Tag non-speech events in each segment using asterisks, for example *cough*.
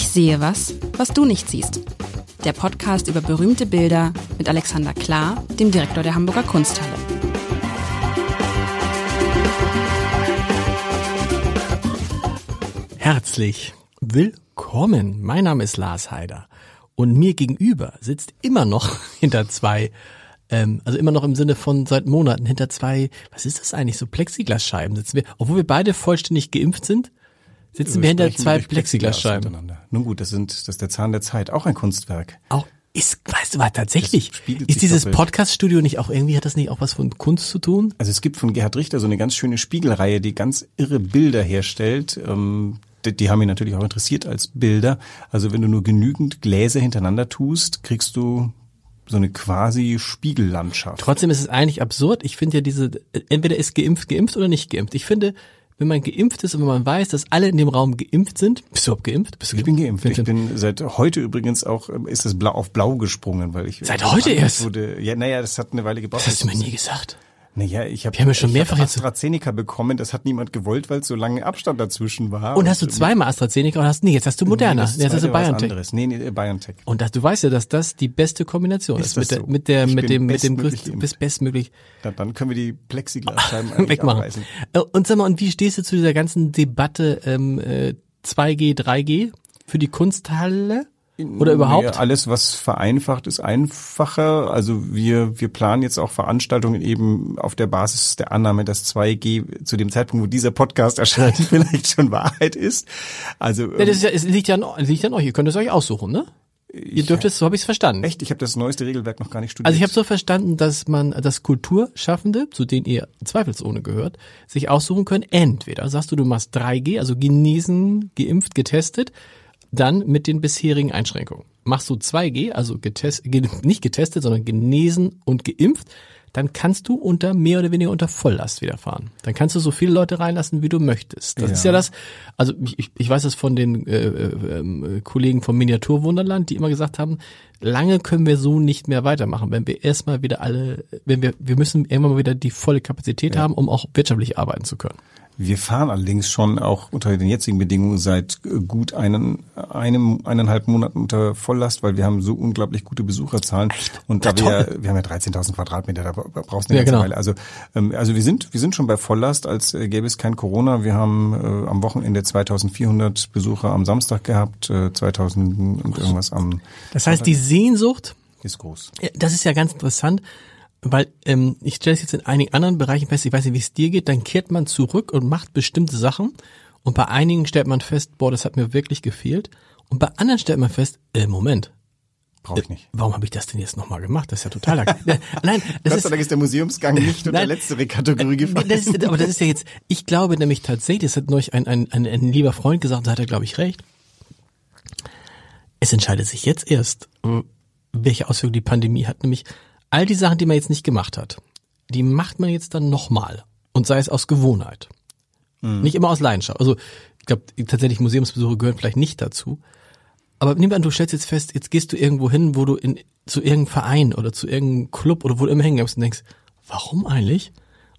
Ich sehe was, was du nicht siehst. Der Podcast über berühmte Bilder mit Alexander Klar, dem Direktor der Hamburger Kunsthalle. Herzlich willkommen. Mein Name ist Lars Heider und mir gegenüber sitzt immer noch *laughs* hinter zwei, ähm, also immer noch im Sinne von seit Monaten hinter zwei, was ist das eigentlich, so Plexiglasscheiben sitzen wir, obwohl wir beide vollständig geimpft sind, sitzen wir hinter zwei Plexiglasscheiben. Nun gut, das sind, das ist der Zahn der Zeit, auch ein Kunstwerk. Auch ist, weißt du was, tatsächlich, ist dieses. Podcast-Studio nicht auch irgendwie, hat das nicht auch was von Kunst zu tun? Also es gibt von Gerhard Richter so eine ganz schöne Spiegelreihe, die ganz irre Bilder herstellt. Ähm, die, die haben mich natürlich auch interessiert als Bilder. Also wenn du nur genügend Gläser hintereinander tust, kriegst du so eine quasi Spiegellandschaft. Trotzdem ist es eigentlich absurd. Ich finde ja diese, entweder ist geimpft, geimpft oder nicht geimpft. Ich finde, wenn man geimpft ist und wenn man weiß, dass alle in dem Raum geimpft sind, bist du überhaupt geimpft? Bist du Ich bin geimpft. Ich bin seit heute übrigens auch, ähm, ist das blau auf blau gesprungen, weil ich. Seit heute erst? Wurde, ja, naja, das hat eine Weile gebraucht. Das hast du mir nie gesagt. Naja, ich habe haben ja schon mehrfach hab jetzt- AstraZeneca bekommen, das hat niemand gewollt, weil so lange Abstand dazwischen war. Und hast du zweimal AstraZeneca oder hast nee, jetzt hast du Moderna, das jetzt hast du was BioNTech. anderes. Nee, nee, BioNTech. Und das, du weißt ja, dass das die beste Kombination ist, Ist mit das der, so? mit der, Ich mit dem, mit dem größten, bis bestmöglich Na, dann können wir die Plexiglasscheiben *laughs* wegmachen. abreißen. Äh, Und sag mal, und wie stehst du zu dieser ganzen Debatte ähm, äh, 2G, 3G für die Kunsthalle? Oder überhaupt? Ja, alles, was vereinfacht, ist einfacher. Also wir, wir planen jetzt auch Veranstaltungen eben auf der Basis der Annahme, dass 2G zu dem Zeitpunkt, wo dieser Podcast *laughs* erscheint, vielleicht schon Wahrheit ist. Also Ja, das ist ja, es liegt ja an, liegt an euch. Ihr könnt es euch aussuchen, ne? Ihr dürft es, so habe ich es verstanden. echt, ich habe das neueste Regelwerk noch gar nicht studiert. Also ich habe so verstanden, dass man, dass Kulturschaffende, zu denen ihr zweifelsohne gehört, sich aussuchen können, entweder sagst du, du machst 3G, also genesen, geimpft, getestet, dann mit den bisherigen Einschränkungen. Machst du 2G, also getest, ge, nicht getestet, sondern genesen und geimpft, dann kannst du unter mehr oder weniger unter Volllast wieder fahren. Dann kannst du so viele Leute reinlassen, wie du möchtest. Das Ja. ist ja das, also ich, ich- weiß das von den äh, äh, ähm, Kollegen vom Miniaturwunderland, die immer gesagt haben, lange können wir so nicht mehr weitermachen, wenn wir erstmal wieder alle, wenn wir, wir müssen irgendwann mal wieder die volle Kapazität haben, um auch wirtschaftlich arbeiten zu können. Wir fahren allerdings schon auch unter den jetzigen Bedingungen seit äh, gut einen, einem, eineinhalb Monaten unter Volllast, weil wir haben so unglaublich gute Besucherzahlen. Und da Ja, wir, wir haben ja 13.000 Quadratmeter, da bra- brauchst du eine Ja, genau. Weile. Also, ähm, also wir sind, wir sind schon bei Volllast, als äh, gäbe es kein Corona. Wir haben äh, am Wochenende 2400 Besucher am Samstag gehabt, äh, 2000 und irgendwas am, Das heißt, die Sehnsucht, ist groß. Das ist ja ganz interessant, weil ähm, ich stelle es jetzt in einigen anderen Bereichen fest, ich weiß nicht, wie es dir geht, dann kehrt man zurück und macht bestimmte Sachen und bei einigen stellt man fest, boah, das hat mir wirklich gefehlt und bei anderen stellt man fest, äh, Moment, Brauche ich nicht. warum habe ich das denn jetzt nochmal gemacht? Das ist ja total... *laughs* Nein, das Gott ist, sei Dank ist der Museumsgang nicht unter Nein. letztere Kategorie gefallen. das ist, aber das ist ja jetzt, ich glaube nämlich tatsächlich, das hat neulich ein, ein, ein, ein lieber Freund gesagt, da hat er, glaube ich, recht. Es entscheidet sich jetzt erst, äh, welche Auswirkungen die Pandemie hat. Nämlich all die Sachen, die man jetzt nicht gemacht hat, die macht man jetzt dann nochmal. Und sei es aus Gewohnheit. Nicht immer aus Leidenschaft. Also ich glaube, tatsächlich Museumsbesuche gehören vielleicht nicht dazu. Aber nimm an, du stellst jetzt fest, jetzt gehst du irgendwo hin, wo du in, zu irgendeinem Verein oder zu irgendeinem Club oder wo du immer hingehst und denkst, warum eigentlich?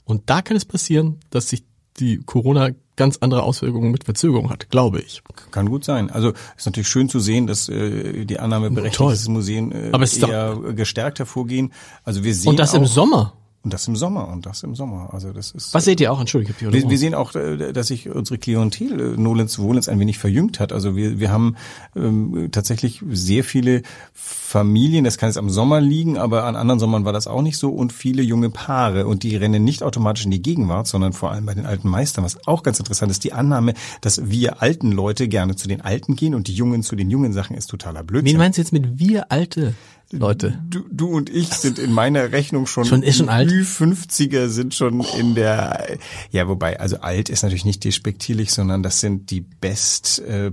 Und da kann es passieren, dass sich die Corona ganz andere Auswirkungen mit Verzögerung hat, glaube ich. Kann gut sein. Also ist natürlich schön zu sehen, dass äh, die Annahme berechtigt ist, dass Museen äh, Aber es ist doch- eher gestärkt hervorgehen. Also wir sehen Und das auch, im Sommer. Und das im Sommer und das im Sommer. Also das ist Was seht ihr auch? Entschuldigung, ich hab dich wir, wir sehen auch, äh, dass sich unsere Klientel äh, Nolens Wohlens ein wenig verjüngt hat. Also wir, wir haben ähm, tatsächlich sehr viele Familien, das kann jetzt am Sommer liegen, aber an anderen Sommern war das auch nicht so und viele junge Paare und die rennen nicht automatisch in die Gegenwart, sondern vor allem bei den alten Meistern, was auch ganz interessant ist, die Annahme, dass wir alten Leute gerne zu den Alten gehen und die Jungen zu den jungen Sachen ist totaler Wen Blödsinn. meinst du jetzt mit wir alte Leute? Du, du und ich sind in meiner Rechnung schon, Schon- ist schon alt? Ü50er sind schon in der, ja, wobei, also alt ist natürlich nicht despektierlich, sondern das sind die Best äh,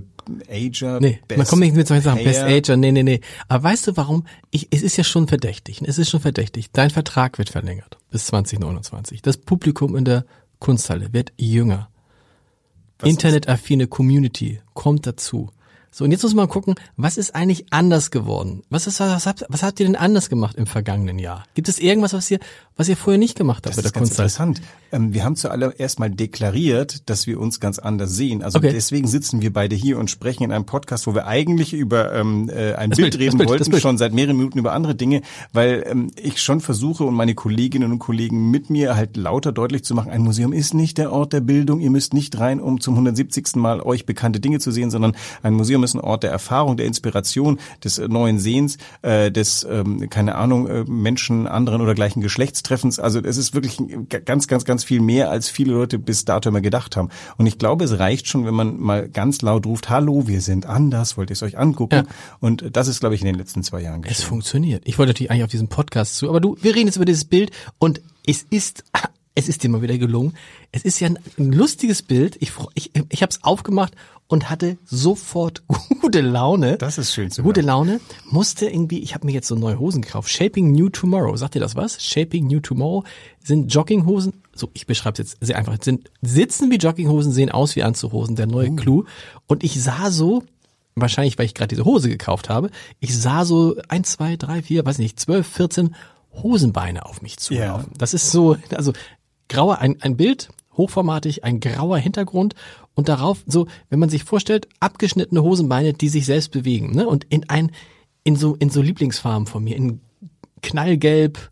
Ager. Nee, Best man kommt nicht mit solchen Sachen. Best. Ager, nee, nee, nee. Aber weißt du warum? Ich, es ist ja schon verdächtig. Es ist schon verdächtig. Dein Vertrag wird verlängert bis 2029. Das Publikum in der Kunsthalle wird jünger. Was Internetaffine Community kommt dazu. So, und jetzt muss man gucken, was ist eigentlich anders geworden? Was ist, was habt, was habt ihr denn anders gemacht im vergangenen Jahr? Gibt es irgendwas, was ihr, was ihr vorher nicht gemacht habt Das bei der ist ganz Kunsthalle? interessant. Ähm, wir haben zuallererst mal deklariert, dass wir uns ganz anders sehen. Also Okay. deswegen sitzen wir beide hier und sprechen in einem Podcast, wo wir eigentlich über ähm, äh, ein Das Bild, Bild, das reden Bild, das wollten, schon seit mehreren Minuten über andere Dinge, weil ähm, ich schon versuche und meine Kolleginnen und Kollegen mit mir halt lauter deutlich zu machen, ein Museum ist nicht der Ort der Bildung, ihr müsst nicht rein, um zum 170. Mal euch bekannte Dinge zu sehen, sondern ein Museum ist ein Ort der Erfahrung, der Inspiration, des äh, neuen Sehens, äh, des, ähm, keine Ahnung, äh, Menschen anderen oder gleichen Geschlechtstreffens. Also es ist wirklich ein- ganz, ganz, ganz viel mehr, als viele Leute bis dato immer gedacht haben. Und ich glaube, es reicht schon, wenn man mal ganz laut ruft, hallo, wir sind anders, wollt ihr es euch angucken? Ja. Und das ist, glaube ich, in den letzten zwei Jahren Es geschehen. funktioniert. Ich wollte natürlich eigentlich auf diesen Podcast zu, aber du, wir reden jetzt über dieses Bild und es ist, es ist dir mal wieder gelungen. Es ist ja ein, ein lustiges Bild. Ich, ich, ich habe es aufgemacht und hatte sofort *laughs* gute Laune. Das ist schön zu Gute hören. Laune. Musste irgendwie, ich habe mir jetzt so neue Hosen gekauft. Shaping New Tomorrow. Sagt ihr das was? Shaping New Tomorrow sind Jogginghosen. So, ich beschreibe es jetzt sehr einfach. Sind sitzen wie Jogginghosen, sehen aus wie Anzughosen. Der neue Clou. Und ich sah so, wahrscheinlich, weil ich gerade diese Hose gekauft habe, ich sah so ein, zwei, drei, vier, weiß nicht, zwölf, vierzehn Hosenbeine auf mich zulaufen. Das ist so, also grauer, ein, ein Bild, hochformatig, ein grauer Hintergrund und darauf so, wenn man sich vorstellt, abgeschnittene Hosenbeine, die sich selbst bewegen, ne? Und in ein, in so, in so Lieblingsfarben von mir, in knallgelb,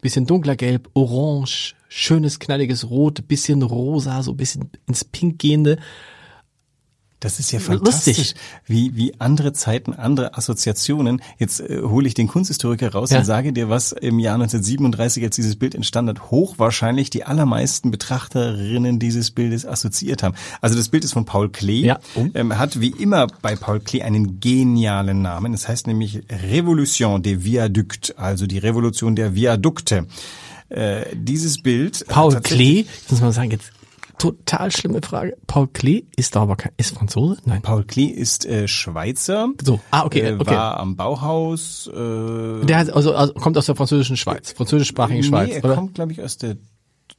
bisschen dunkler Gelb, Orange, schönes knalliges Rot, bisschen rosa, so bisschen ins Pink gehende. Das ist ja Lustig. fantastisch, wie, wie andere Zeiten, andere Assoziationen. Jetzt äh, hole ich den Kunsthistoriker raus Ja. und sage dir, was im Jahr 1937, als dieses Bild entstanden hat, hochwahrscheinlich die allermeisten Betrachterinnen dieses Bildes assoziiert haben. Also das Bild ist von Paul Klee, Ja. Oh. ähm, hat wie immer bei Paul Klee einen genialen Namen. Es heißt nämlich Revolution des Viaducts, also die Revolution der Viadukte. Äh, dieses Bild Paul Klee, jetzt muss man sagen, jetzt total schlimme Frage. Paul Klee ist aber kein, ist Franzose? Nein. Paul Klee ist äh, Schweizer. So, ah, okay, äh, okay. War am Bauhaus. Äh, Der hat also, also kommt aus der französischen Schweiz, französischsprachigen nee, Schweiz, er oder? kommt, glaube ich, aus der.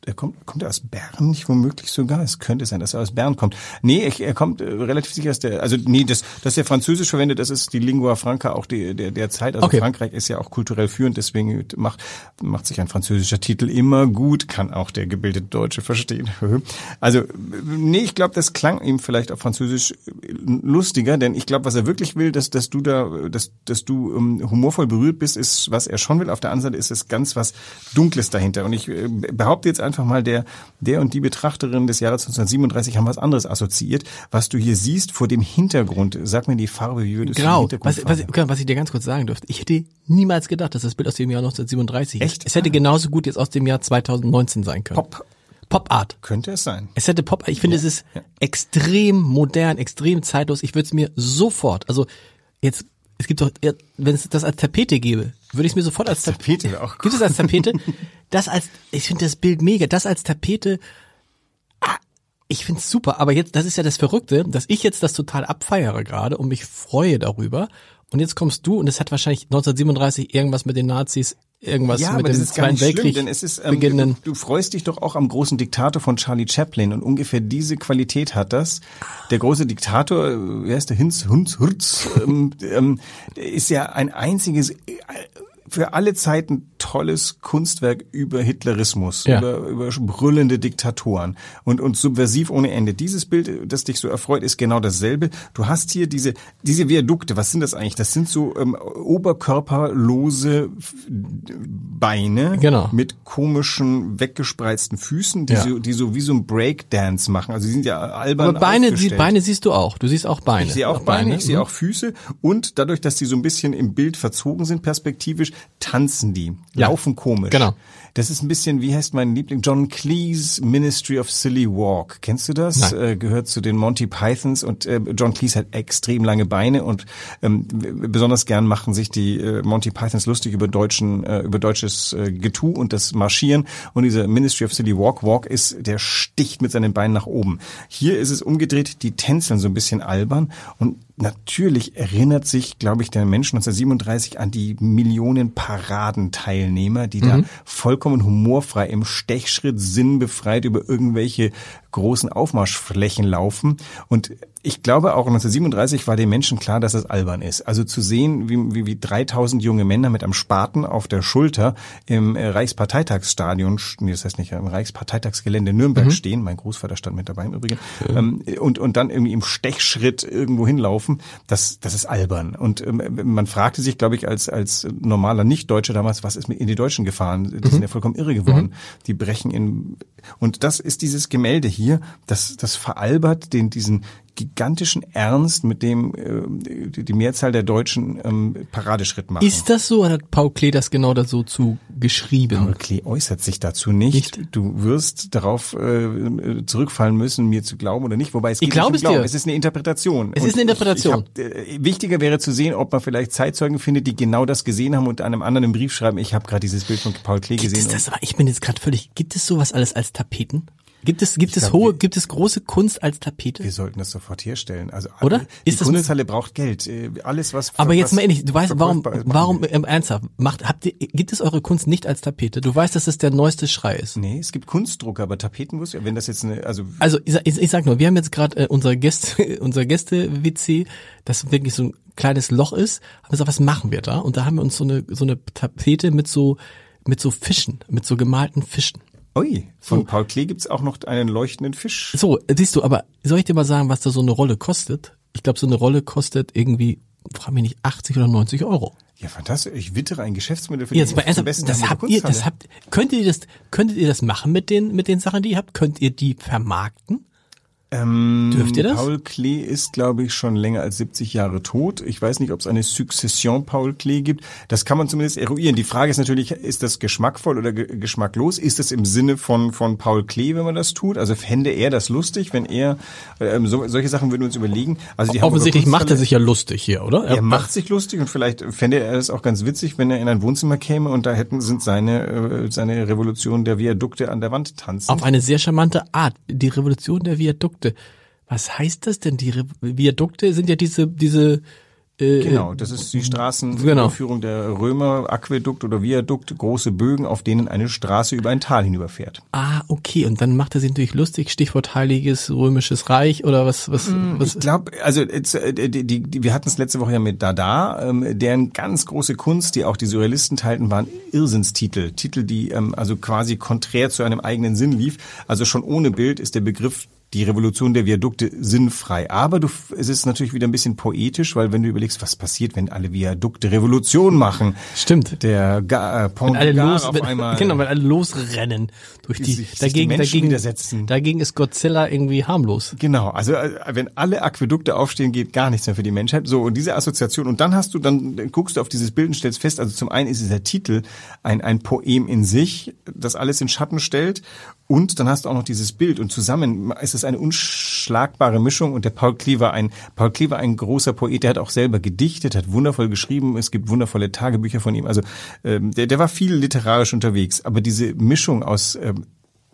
Er kommt, kommt er aus Bern nicht womöglich sogar? Es könnte sein, dass er aus Bern kommt. Nee, er, er kommt äh, relativ sicher aus der, also nee, das, dass er Französisch verwendet, das ist die Lingua Franca auch die, der, der Zeit. Also Okay. Frankreich ist ja auch kulturell führend, deswegen macht, macht sich ein französischer Titel immer gut, kann auch der gebildete Deutsche verstehen. *laughs* Also, nee, ich glaube, das klang ihm vielleicht auf Französisch lustiger, denn ich glaube, was er wirklich will, dass, dass du da, dass, dass du ähm, humorvoll berührt bist, ist, was er schon will. Auf der anderen Seite ist es ganz was Dunkles dahinter. Und ich äh, behaupte jetzt einfach mal, der, der und die Betrachterin des Jahres 1937 haben was anderes assoziiert. Was du hier siehst vor dem Hintergrund, sag mir die Farbe, wie würdest du Grau. die Was, Hintergrundfarbe? was, okay, was ich dir ganz kurz sagen dürfte. Ich hätte niemals gedacht, dass das Bild aus dem Jahr 1937 Echt? ist. Es hätte genauso gut jetzt aus dem Jahr 2019 sein können. Pop. Pop Art. Könnte es sein. Es hätte Pop, ich finde, es ist extrem modern, extrem zeitlos. Ich würde es mir sofort, also jetzt, es gibt doch, ja, wenn es das als Tapete gäbe, würde ich es mir sofort als Tapete, Tapete wäre auch gibt es als Tapete? Das als, ich finde das Bild mega, das als Tapete, ah, ich finde es super, aber jetzt, das ist ja das Verrückte, dass ich jetzt das total abfeiere gerade und mich freue darüber. Und jetzt kommst du und es hat wahrscheinlich 1937 irgendwas mit den Nazis, irgendwas ja, mit aber dem das ist gar Zweiten nicht schlimm, Weltkrieg denn es ist, ähm, du, du freust dich doch auch am großen Diktator von Charlie Chaplin und ungefähr diese Qualität hat das. Der große Diktator, äh, wer ist der Hinz, Hunz, Hurz, ähm, *laughs* ähm, ist ja ein einziges, äh, für alle Zeiten tolles Kunstwerk über Hitlerismus, Ja. über, über brüllende Diktatoren und, und subversiv ohne Ende. Dieses Bild, das dich so erfreut, ist genau dasselbe. Du hast hier diese, diese Viadukte, was sind das eigentlich? Das sind so ähm, oberkörperlose Beine Genau. mit komischen, weggespreizten Füßen, die, Ja. so, die so wie so ein Breakdance machen. Also die sind ja albern Aber Beine, die. Beine siehst du auch. Du siehst auch Beine. Ich sehe auch Beine, ich sehe mhm. auch Füße und dadurch, dass die so ein bisschen im Bild verzogen sind, perspektivisch, tanzen die, Ja. laufen komisch. Genau. Das ist ein bisschen, wie heißt mein Liebling, John Cleese Ministry of Silly Walk. Kennst du das? Äh, gehört zu den Monty Pythons und äh, John Cleese hat extrem lange Beine und ähm, besonders gern machen sich die äh, Monty Pythons lustig über deutschen, äh, über deutsches äh, Getue und das Marschieren und dieser Ministry of Silly Walk Walk ist, der sticht mit seinen Beinen nach oben. Hier ist es umgedreht, die tänzeln so ein bisschen albern und natürlich erinnert sich, glaube ich, der Mensch 1937 an die Millionen Paradenteilnehmer, die da vollkommen humorfrei im Stechschritt sinnbefreit über irgendwelche großen Aufmarschflächen laufen. Und ich glaube auch 1937 war den Menschen klar, dass es albern ist. Also zu sehen, wie, wie, wie 3000 junge Männer mit einem Spaten auf der Schulter im äh, Reichsparteitagsstadion, nee, das heißt nicht, im Reichsparteitagsgelände Nürnberg mhm. stehen, mein Großvater stand mit dabei im Übrigen, ähm, und, und dann irgendwie im Stechschritt irgendwo hinlaufen, das, das ist albern. Und ähm, man fragte sich, glaube ich, als, als normaler Nicht-Deutscher damals, was ist mit in die Deutschen gefahren? Die mhm. sind ja vollkommen irre geworden. Mhm. Die brechen in, und das ist dieses Gemälde hier, das, das veralbert den, diesen gigantischen Ernst, mit dem äh, die Mehrzahl der Deutschen ähm, Paradeschritt machen. Ist das so oder hat Paul Klee das genau dazu zu geschrieben? Paul Klee äußert sich dazu nicht. nicht? Du wirst darauf äh, zurückfallen müssen, mir zu glauben oder nicht. Wobei es geht ich glaube es dir. Es ist eine Interpretation. Es und ist eine Interpretation. Ich, ich hab, äh, wichtiger wäre zu sehen, ob man vielleicht Zeitzeugen findet, die genau das gesehen haben und einem anderen einen Brief schreiben. Ich habe gerade dieses Bild von Paul Klee gibt gesehen. Es das, aber ich bin jetzt gerade völlig. Gibt es sowas alles als Tapeten? Gibt es, gibt ich es glaub, hohe, gibt es große Kunst als Tapete? Wir sollten das sofort herstellen. Also, oder? Die ist Kunsthalle braucht Geld. Äh, alles, was. Aber jetzt mal ehrlich, du weißt, warum, warum, ähm, ernsthaft, macht, habt ihr, gibt es eure Kunst nicht als Tapete? Du weißt, dass das der neueste Schrei ist. Nee, es gibt Kunstdrucker, aber Tapeten muss ja, wenn das jetzt eine, also. Also, ich, ich, ich sag nur, wir haben jetzt gerade äh, *laughs* unser Gäste, unser Gäste-WC, das wirklich so ein kleines Loch ist, haben gesagt, was machen wir da? Und da haben wir uns so eine, so eine Tapete mit so, mit so Fischen, mit so gemalten Fischen. Ui, von so. Paul Klee gibt's auch noch einen leuchtenden Fisch. So, siehst du, aber soll ich dir mal sagen, was da so eine Rolle kostet? Ich glaube, so eine Rolle kostet irgendwie, frag mich nicht, 80 oder 90 Euro. Ja, fantastisch. Ich wittere ein Geschäftsmodell für Jetzt die ernsthaft, besten das habt ihr, das habt, könntet ihr das, könntet ihr das machen mit den, mit den Sachen, die ihr habt? Könnt ihr die vermarkten? Ähm, Dürft ihr das? Paul Klee ist, glaube ich, schon länger als 70 Jahre tot. Ich weiß nicht, ob es eine Succession Paul Klee gibt. Das kann man zumindest eruieren. Die Frage ist natürlich, ist das geschmackvoll oder ge geschmacklos? Ist das im Sinne von, von Paul Klee, wenn man das tut? Also fände er das lustig, wenn er, ähm, so, solche Sachen würden wir uns überlegen. Also die Offensichtlich macht er sich ja lustig hier, oder? Er, er macht sich lustig und vielleicht fände er es auch ganz witzig, wenn er in ein Wohnzimmer käme und da hätten, sind seine, äh, seine Revolution der Viadukte an der Wand tanzen. Auf eine sehr charmante Art. Die Revolution der Viadukte Viadukte. Was heißt das denn? Die Viadukte sind ja diese, diese äh, genau, das ist die Straßenüberführung genau. der Römer, Aquädukt oder Viadukt, große Bögen, auf denen eine Straße über ein Tal hinüberfährt. Ah, okay. Und dann macht er sich natürlich lustig, Stichwort Heiliges Römisches Reich oder was? was, mm, was? Ich glaube, also äh, die, die, die, wir hatten es letzte Woche ja mit Dada, ähm, deren ganz große Kunst, die auch die Surrealisten teilten, waren Irrsinnstitel. Titel, die ähm, also quasi konträr zu einem eigenen Sinn lief. Also schon ohne Bild ist der Begriff die Revolution der Viadukte sinnfrei. Aber du, es ist natürlich wieder ein bisschen poetisch, weil wenn du überlegst, was passiert, wenn alle Viadukte Revolution machen. Stimmt. Der äh, Pont wenn alle los, auf wenn, einmal. *laughs* Genau, wenn alle losrennen durch die, sich, dagegen, die dagegen, widersetzen. dagegen ist Godzilla irgendwie harmlos. Genau. Also, äh, wenn alle Aquädukte aufstehen, geht gar nichts mehr für die Menschheit. So, und diese Assoziation. Und dann hast du, dann guckst du auf dieses Bild und stellst fest, also zum einen ist dieser Titel ein, ein Poem in sich, das alles in Schatten stellt. Und dann hast du auch noch dieses Bild. Und zusammen ist es eine unschlagbare Mischung. Und der Paul Klee war ein, Paul Klee war ein großer Poet, der hat auch selber gedichtet, hat wundervoll geschrieben, es gibt wundervolle Tagebücher von ihm, also ähm, der, der war viel literarisch unterwegs, aber diese Mischung aus ähm,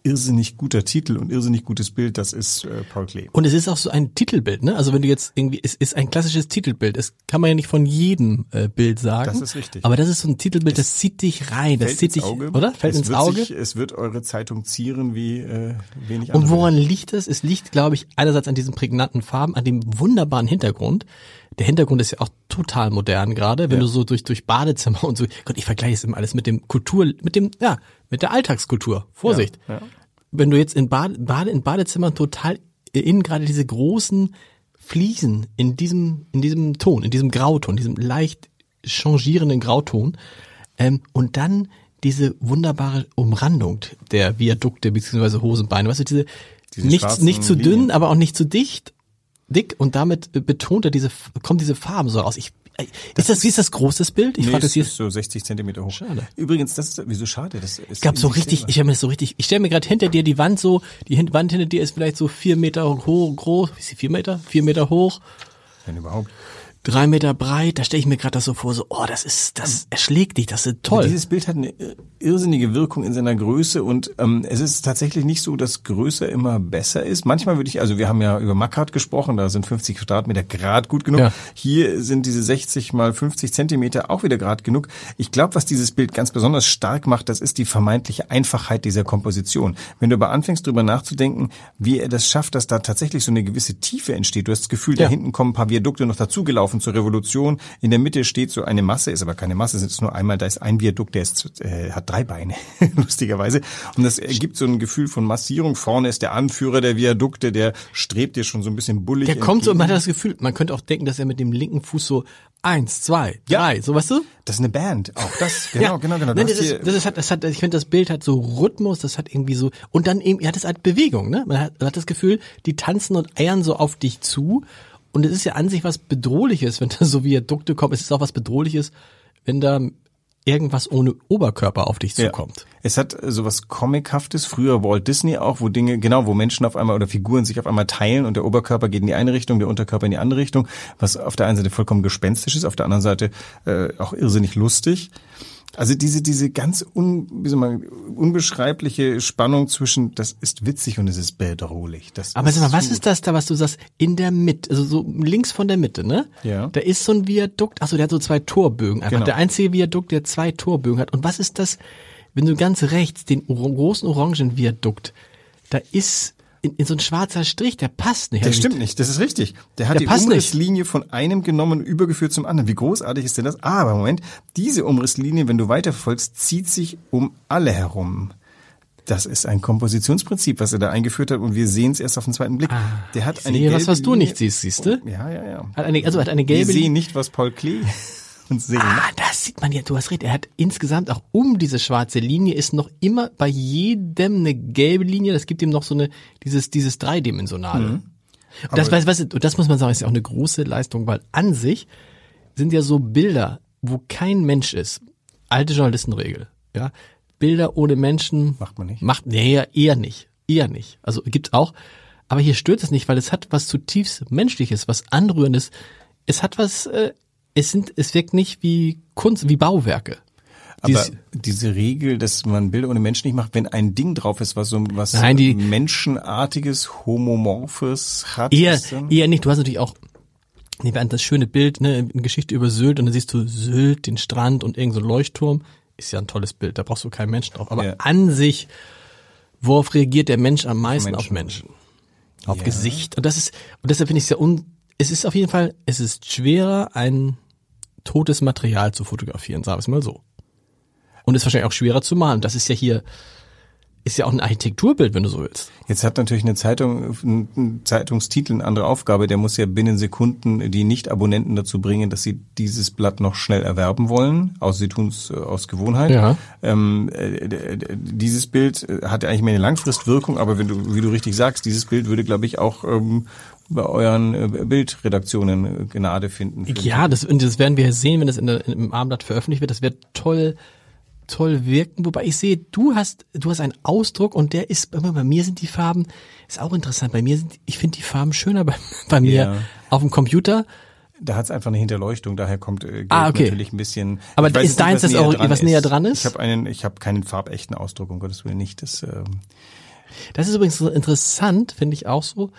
irrsinnig guter Titel und irrsinnig gutes Bild, das ist äh, Paul Klee. Und es ist auch so ein Titelbild, ne? Also wenn du jetzt irgendwie, es ist ein klassisches Titelbild. Es kann man ja nicht von jedem äh, Bild sagen. Das ist richtig. Aber das ist so ein Titelbild, das zieht dich rein, das zieht dich, Auge. oder? Fällt es ins Auge. Sich, es wird eure Zeitung zieren wie äh, wenig andere. Und woran liegt es? Es liegt, glaube ich, einerseits an diesen prägnanten Farben, an dem wunderbaren Hintergrund. Der Hintergrund ist ja auch total modern gerade, wenn ja. du so durch durch Badezimmer und so. Gott, ich vergleiche es immer alles mit dem Kultur, mit dem ja, mit der Alltagskultur. Vorsicht. Ja, ja wenn du jetzt in, Bade, Bade, in Badezimmern total innen gerade diese großen Fliesen in diesem, in diesem Ton, in diesem Grauton, diesem leicht changierenden Grauton, ähm, und dann diese wunderbare Umrandung der Viadukte bzw. Hosenbeine, weißt du, diese, diese nicht, nicht zu dünn, aber auch nicht zu dicht, dick und damit betont er diese, kommt diese Farben so raus. Ich das ist das, wie ist das großes Bild? Ich nee, frage das hier. so 60 Zentimeter hoch. Schade. Übrigens, das ist, wieso schade? Das ist ich glaube so richtig, ich stelle mir das so richtig, ich stelle mir gerade hinter dir die Wand so, die Wand hinter dir ist vielleicht so vier Meter hoch, groß, wie ist sie, vier Meter? Vier Meter hoch. Wenn überhaupt. Drei Meter breit, da stelle ich mir gerade das so vor, so, oh, das ist, das erschlägt dich, das ist toll. Dieses Bild hat eine irrsinnige Wirkung in seiner Größe und ähm, es ist tatsächlich nicht so, dass größer immer besser ist. Manchmal würde ich, also wir haben ja über Mackart gesprochen, da sind 50 Quadratmeter grad gut genug. Ja. Hier sind diese 60 mal 50 Zentimeter auch wieder grad genug. Ich glaube, was dieses Bild ganz besonders stark macht, das ist die vermeintliche Einfachheit dieser Komposition. Wenn du aber anfängst, drüber nachzudenken, wie er das schafft, dass da tatsächlich so eine gewisse Tiefe entsteht. Du hast das Gefühl, ja. da hinten kommen ein paar Viadukte noch dazugelaufen zur Revolution. In der Mitte steht so eine Masse, ist aber keine Masse, es ist nur einmal, da ist ein Viadukt, der ist, äh, hat drei Beine, *laughs* lustigerweise. Und das ergibt so ein Gefühl von Massierung. Vorne ist der Anführer der Viadukte, der strebt dir schon so ein bisschen bullig. Der kommt so, und man hat das Gefühl, man könnte auch denken, dass er mit dem linken Fuß so eins, zwei, drei, ja. so weißt du? Das ist eine Band, auch das, *laughs* genau, ja. genau, genau. Nein, das, ist, das, ist, das hat, ich finde, das Bild hat so Rhythmus, das hat irgendwie so, und dann eben, ja, das hat Bewegung, ne? Man hat, man hat das Gefühl, die tanzen und eiern so auf dich zu. Und es ist ja an sich was Bedrohliches, wenn *laughs* da so Viadukte kommen. Es ist auch was Bedrohliches, wenn da irgendwas ohne Oberkörper auf dich zukommt. Ja. Es hat sowas Comichaftes, früher Walt Disney auch, wo Dinge, genau, wo Menschen auf einmal oder Figuren sich auf einmal teilen und der Oberkörper geht in die eine Richtung, der Unterkörper in die andere Richtung, was auf der einen Seite vollkommen gespenstisch ist, auf der anderen Seite äh, auch irrsinnig lustig. Also diese, diese ganz un, wie soll man, unbeschreibliche Spannung zwischen, das ist witzig und es ist bedrohlich. Das Aber sag mal, was ist das da, was du sagst, in der Mitte, also so links von der Mitte, ne? Ja. Da ist so ein Viadukt, achso, der hat so zwei Torbögen einfach. Genau. Der einzige Viadukt, der zwei Torbögen hat. Und was ist das, wenn du ganz rechts den großen orangen Viadukt, da ist in, in so ein schwarzer Strich, der passt nicht. Der also stimmt nicht, das ist richtig. Der hat der die Umrisslinie von einem genommen und übergeführt zum anderen. Wie großartig ist denn das? Ah, aber Moment, diese Umrisslinie, wenn du weiterverfolgst, zieht sich um alle herum. Das ist ein Kompositionsprinzip, was er da eingeführt hat und wir sehen es erst auf den zweiten Blick. Ah, der hat eine gelbe was, was du nicht siehst, siehst du? Ja, ja, ja. Hat eine, also hat eine gelbe. Wir sehen nicht, was Paul Klee und sehen. Ah, das sieht man ja, du hast recht. Er hat insgesamt auch um diese schwarze Linie ist noch immer bei jedem eine gelbe Linie. Das gibt ihm noch so eine, dieses, dieses dreidimensionale. Mhm. Und das, weißt, weißt, das muss man sagen, ist ja auch eine große Leistung, weil an sich sind ja so Bilder, wo kein Mensch ist. Alte Journalistenregel, ja. Bilder ohne Menschen. Macht man nicht. Macht, nee, eher nicht. Eher nicht. Also gibt's auch. Aber hier stört es nicht, weil es hat was zutiefst Menschliches, was Anrührendes. Es hat was äh, es sind, es wirkt nicht wie Kunst, wie Bauwerke. Aber Dies, diese Regel, dass man Bilder ohne Menschen nicht macht, wenn ein Ding drauf ist, was so was nein, die, menschenartiges, homomorphes hat. Eher, eher nicht. Du hast natürlich auch nehmen wir an das schöne Bild, ne, eine Geschichte über Sylt und dann siehst du Sylt, den Strand und irgendein so Leuchtturm. Ist ja ein tolles Bild, da brauchst du keinen Menschen drauf. Aber ja. an sich, worauf reagiert der Mensch am meisten? Menschen. Auf Menschen. Auf ja. Gesicht. Und das ist, und deshalb finde ich es ja un, es ist auf jeden Fall, es ist schwerer, ein totes Material zu fotografieren, sagen wir es mal so. Und ist wahrscheinlich auch schwerer zu malen. Das ist ja hier, ist ja auch ein Architekturbild, wenn du so willst. Jetzt hat natürlich eine Zeitung, ein Zeitungstitel eine andere Aufgabe. Der muss ja binnen Sekunden die Nicht-Abonnenten dazu bringen, dass sie dieses Blatt noch schnell erwerben wollen. Außer sie tun es äh, aus Gewohnheit. Ja. Ähm, äh, dieses Bild äh, hat ja eigentlich mehr eine Langfristwirkung, aber wenn du, wie du richtig sagst, dieses Bild würde, glaube ich, auch ähm, bei euren äh, Bildredaktionen äh, Gnade finden. Ja, das, und das werden wir sehen, wenn das in der, im Abendblatt veröffentlicht wird. Das wird toll, toll wirken. Wobei ich sehe, du hast, du hast einen Ausdruck und der ist, bei mir sind die Farben, ist auch interessant. Bei mir sind, ich finde die Farben schöner bei, *laughs* bei mir ja. auf dem Computer. Da hat es einfach eine Hinterleuchtung, daher kommt äh, ah, okay. natürlich ein bisschen. Aber ist deins das auch was näher dran ist? Ich habe einen, ich habe keinen farbechten Ausdruck, um Gottes Willen nicht. Das, ähm das ist übrigens interessant, finde ich auch so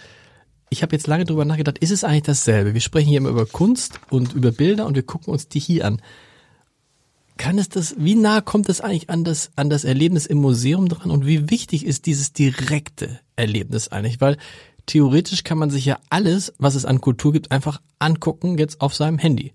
ich habe jetzt lange drüber nachgedacht, ist es eigentlich dasselbe? Wir sprechen hier immer über Kunst und über Bilder und wir gucken uns die hier an. Kann es das, wie nah kommt es eigentlich an das, an das Erlebnis im Museum dran und wie wichtig ist dieses direkte Erlebnis eigentlich? Weil theoretisch kann man sich ja alles, was es an Kultur gibt, einfach angucken jetzt auf seinem Handy.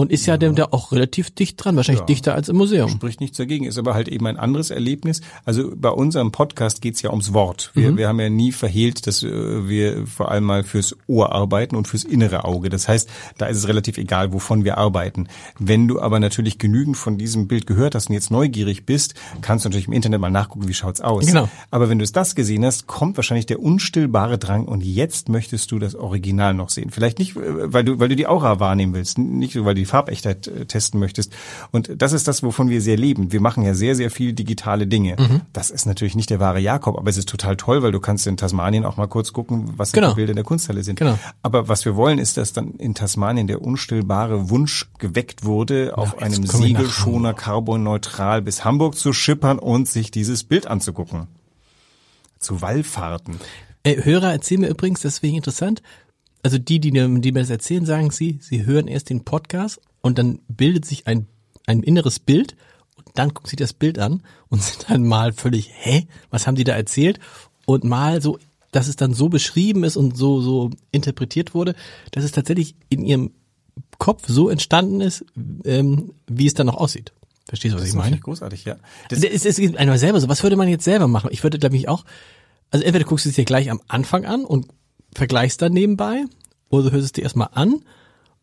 Und ist ja, ja dem da auch relativ dicht dran, wahrscheinlich ja. dichter als im Museum. Spricht nichts dagegen, ist aber halt eben ein anderes Erlebnis. Also bei unserem Podcast geht's ja ums Wort. Wir, mhm. wir haben ja nie verhehlt, dass äh, wir vor allem mal fürs Ohr arbeiten und fürs innere Auge. Das heißt, da ist es relativ egal, wovon wir arbeiten. Wenn du aber natürlich genügend von diesem Bild gehört hast und jetzt neugierig bist, kannst du natürlich im Internet mal nachgucken, wie schaut's aus. Genau. Aber wenn du es das gesehen hast, kommt wahrscheinlich der unstillbare Drang und jetzt möchtest du das Original noch sehen. Vielleicht nicht, äh, weil du, weil du die Aura wahrnehmen willst, nicht weil du die Farbechtheit testen möchtest. Und das ist das, wovon wir sehr leben. Wir machen ja sehr, sehr viel digitale Dinge. Mhm. Das ist natürlich nicht der wahre Jakob, aber es ist total toll, weil du kannst in Tasmanien auch mal kurz gucken, was Genau. die Bilder in der Kunsthalle sind. Genau. Aber was wir wollen, ist, dass dann in Tasmanien der unstillbare Wunsch geweckt wurde, auf jetzt einem Segelschoner carbonneutral bis Hamburg zu schippern und sich dieses Bild anzugucken. Zu Wallfahrten. Äh, Hörer erzählen mir übrigens, deswegen interessant, also die, die, mir- die mir das erzählen, sagen sie, sie hören erst den Podcast und dann bildet sich ein, ein inneres Bild und dann gucken sie das Bild an und *laughs* sind dann mal völlig, hä, was haben die da erzählt? Und mal so, dass es dann so beschrieben ist und so, so interpretiert wurde, dass es tatsächlich in ihrem Kopf so entstanden ist, ähm, wie es dann noch aussieht. Verstehst du, was Das ich ist meine? großartig, ja. Das, Es, es gibt einmal selber so. Was würde man jetzt selber machen? Ich würde, glaube ich, auch, also entweder guckst du es dir gleich am Anfang an und vergleichst dann nebenbei, oder hörst es dir erstmal an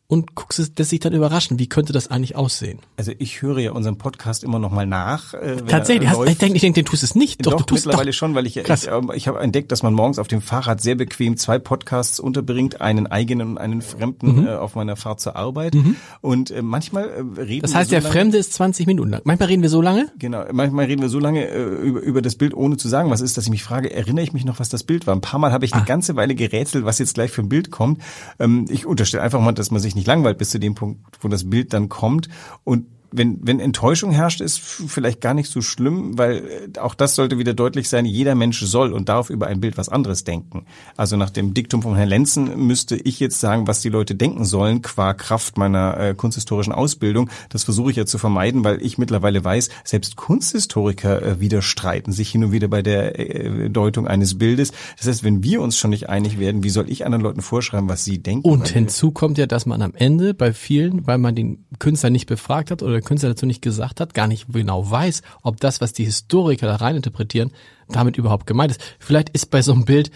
und guckst es, lässt sich dann überraschen. Wie könnte das eigentlich aussehen? also ich höre ja unseren Podcast immer noch mal nach. Äh, Tatsächlich, hast, ich denke, ich denk, den tust es nicht. Doch, Doch, du tust mittlerweile doch. schon, weil ich, ich, Krass. ähm, ich habe entdeckt, dass man morgens auf dem Fahrrad sehr bequem zwei Podcasts unterbringt, einen eigenen und einen fremden Mhm. äh, auf meiner Fahrt zur Arbeit. Und äh, manchmal äh, reden Das wir heißt, so der Fremde ist 20 Minuten lang. Manchmal reden wir so lange. Genau, manchmal reden wir so lange äh, über, über das Bild, ohne zu sagen, was ist, dass ich mich frage, erinnere ich mich noch, was das Bild war? Ein paar Mal habe ich eine Ah. ganze Weile gerätselt, was jetzt gleich für ein Bild kommt. Ähm, ich unterstelle einfach mal, dass man sich nicht langweilt bis zu dem Punkt, wo das Bild dann kommt. Und wenn, wenn Enttäuschung herrscht, ist vielleicht gar nicht so schlimm, weil äh, auch das sollte wieder deutlich sein, jeder Mensch soll und darf über ein Bild was anderes denken. Also nach dem Diktum von Herrn Lenzen müsste ich jetzt sagen, was die Leute denken sollen, qua Kraft meiner äh, kunsthistorischen Ausbildung. Das versuche ich ja zu vermeiden, weil ich mittlerweile weiß, selbst Kunsthistoriker äh, widerstreiten sich hin und wieder bei der äh, Deutung eines Bildes. Das heißt, wenn wir uns schon nicht einig werden, wie soll ich anderen Leuten vorschreiben, was sie denken? Und hinzu kommt ja, dass man am Ende bei vielen, weil man den Künstler nicht befragt hat oder der Künstler dazu nicht gesagt hat, gar nicht genau weiß, ob das, was die Historiker da rein interpretieren, damit überhaupt gemeint ist. Vielleicht ist bei so einem Bild,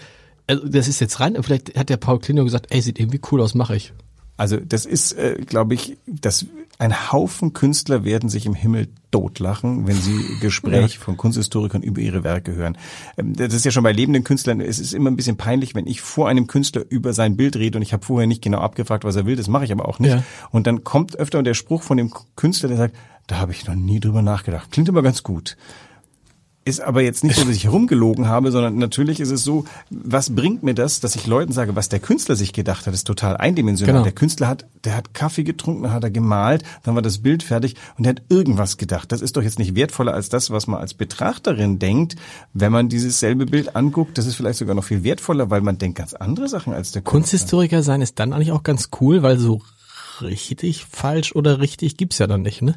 also das ist jetzt rein, vielleicht hat der Paul Klino gesagt, ey, sieht irgendwie cool aus, mache ich. Also das ist, äh, glaube ich, dass ein Haufen Künstler werden sich im Himmel totlachen, wenn sie *laughs* Gespräch von Kunsthistorikern über ihre Werke hören. Ähm, Das ist ja schon bei lebenden Künstlern, es ist immer ein bisschen peinlich, wenn ich vor einem Künstler über sein Bild rede und ich habe vorher nicht genau abgefragt, was er will, das mache ich aber auch nicht. Ja. Und dann kommt öfter der Spruch von dem Künstler, der sagt, da habe ich noch nie drüber nachgedacht. Klingt aber ganz gut. Ist aber jetzt nicht so, dass ich herumgelogen habe, sondern natürlich ist es so, was bringt mir das, dass ich Leuten sage, was der Künstler sich gedacht hat, ist total eindimensional. Genau. Der Künstler hat, der hat Kaffee getrunken, dann hat er gemalt, dann war das Bild fertig und er hat irgendwas gedacht. Das ist doch jetzt nicht wertvoller als das, was man als Betrachterin denkt, wenn man dieses selbe Bild anguckt. Das ist vielleicht sogar noch viel wertvoller, weil man denkt ganz andere Sachen als der Künstler. Kunsthistoriker sein ist dann eigentlich auch ganz cool, weil so richtig falsch oder richtig gibt's ja dann nicht, ne?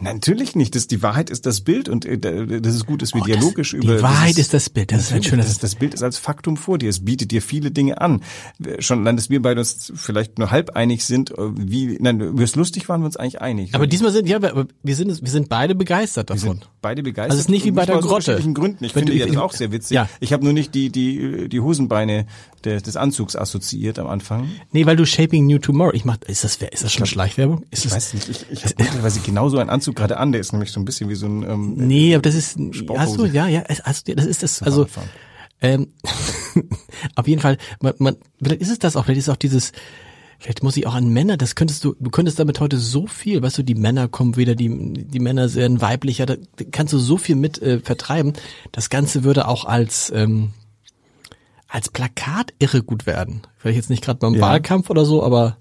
Natürlich nicht. Das, die Wahrheit ist das Bild und äh, das ist gut, dass wir Oh, das- dialogisch die über. Wahrheit dieses- ist das Bild. Das ist ein schönes- Das, das Bild ist als Faktum vor dir. Es bietet dir viele Dinge an. Schon dann, dass wir beide uns vielleicht nur halb einig sind, äh, wie, nein, über das lustig waren wir uns eigentlich einig. Aber diesmal sind, ja, wir sind, wir sind beide begeistert wir davon. sind beide begeistert. Also es ist nicht wie bei der aus Grotte. unterschiedlichen Gründen. Ich Wenn finde du- ja das auch sehr witzig. Ja. Ich habe nur nicht die, die, die Hosenbeine des, des Anzugs assoziiert am Anfang. Nee, weil du Shaping New Tomorrow, ich mach, ist das, ist das schon Schleichwerbung? Ist Ich das, weiß nicht, ich, ich habe möglicherweise genauso einen Anzug *laughs* gerade an, der ist nämlich so ein bisschen wie so ein ähm, Nee, aber das ist, Sporthose. hast du, ja, ja, hast du, das ist das, also, ähm, *laughs* auf jeden Fall, man, man, vielleicht ist es das auch, vielleicht ist es auch dieses, vielleicht muss ich auch an Männer, das könntest du, du könntest damit heute so viel, weißt du, die Männer kommen wieder, die, die Männer werden weiblicher, da kannst du so viel mit äh, vertreiben. Das Ganze würde auch als, ähm, als Plakat irre gut werden. Vielleicht jetzt nicht gerade beim Ja. Wahlkampf oder so, aber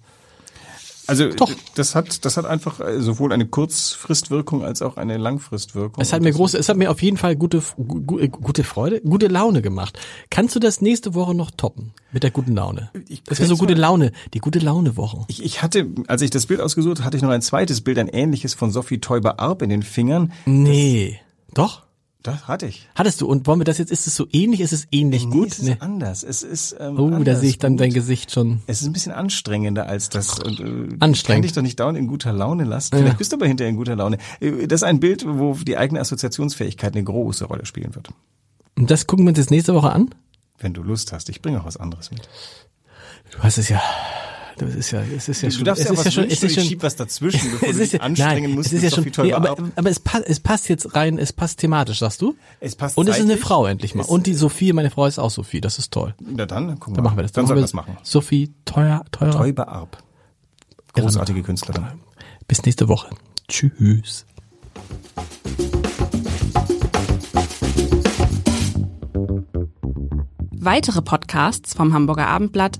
Also Doch. das hat das hat einfach äh, sowohl eine Kurzfristwirkung als auch eine Langfristwirkung. Es hat mir große, es hat mir auf jeden Fall gute, gu, gu- gute Freude, gute Laune gemacht. Kannst du das nächste Woche noch toppen mit der guten Laune? Ich Das wäre so gute Laune, die gute Laune Woche. Ich, ich hatte, als ich das Bild ausgesucht hatte, hatte ich noch ein zweites Bild, ein ähnliches von Sophie Teuber-Arp in den Fingern. Nee, doch? Das hatte ich. Hattest du und wollen wir das jetzt? Ist es so ähnlich? Ist es ähnlich Nee, gut? es ist Nee. anders. Es ist ähm, Oh, da sehe ich dann gut. dein Gesicht schon. Es ist ein bisschen anstrengender als das. Und, äh, Anstrengend. Ich kann dich doch nicht dauernd in guter Laune lassen. Vielleicht bist du aber hinterher in guter Laune. Äh, Das ist ein Bild, wo die eigene Assoziationsfähigkeit eine große Rolle spielen wird. Und das gucken wir uns jetzt nächste Woche an? Wenn du Lust hast. Ich bringe auch was anderes mit. Du hast es ja. Das ist ja, es ist ja Du schon, darfst es ja ist was ja schon, es ist schon, schieb was dazwischen, *laughs* bevor es du ist dich ja, anstrengen nein, musst. es ist ja schon, nee, aber, aber es passt, es passt jetzt rein, es passt thematisch, sagst du? Es passt Und es ist eine. Frau endlich mal. Es- Und die Sophie, meine Frau ist auch Sophie, das ist toll. Na dann, gucken Dann machen wir das. Dann machen soll wir das machen. Sophie, teuer, teurer. Teuber Arp. Großartige Künstlerin. Bis nächste Woche. Tschüss. Weitere Podcasts vom Hamburger Abendblatt